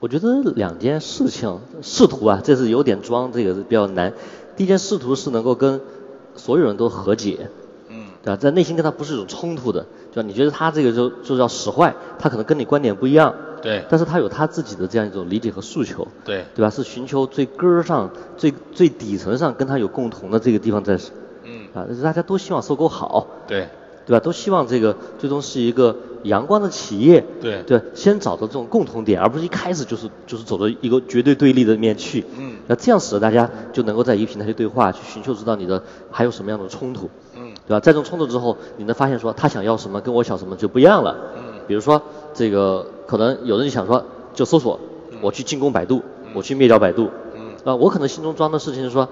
我觉得两件事情，试图啊，这是有点装，这个是比较难。第一件试图是能够跟所有人都和解，嗯，对吧？在内心跟他不是有冲突的，对吧？你觉得他这个就就叫使坏，他可能跟你观点不一样，对，但是他有他自己的这样一种理解和诉求，对，对吧？是寻求最根儿上、最最底层上跟他有共同的这个地方在，嗯，啊，大家都希望收购好，对，对吧？都希望这个最终是一个阳光的企业，对，对，先找到这种共同点，而不是一开始就是就是走到一个绝对对立的面去，嗯，那这样使得大家就能够在一个平台去对话，去寻求知道你的还有什么样的冲突，嗯，对吧？在这种冲突之后，你能发现说他想要什么跟我想什么就不一样了，嗯，比如说这个可能有人就想说就搜索，我去进攻百度，嗯我去灭掉百度，嗯，啊，我可能心中装的事情是说，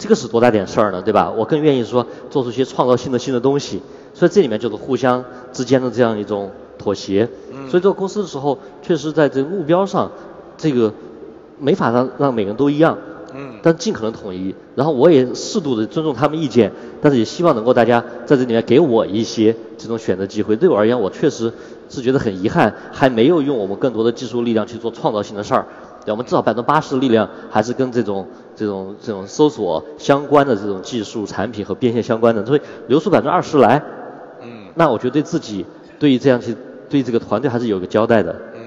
这个是多大点事儿呢，对吧？我更愿意说做出一些创造性的新的东西，所以这里面就是互相之间的这样一种妥协。嗯所以做公司的时候，确实在这个目标上，这个没法让让每个人都一样，嗯，但尽可能统一。然后我也适度的尊重他们意见，但是也希望能够大家在这里面给我一些这种选择机会。对我而言，我确实是觉得很遗憾，还没有用我们更多的技术力量去做创造性的事儿。对，我们至少百分之八十的力量还是跟这种这种这种搜索相关的这种技术产品和变现相关的，所以留出百分之二十来，嗯，那我觉得对自己对于这样去对这个团队还是有个交代的。嗯。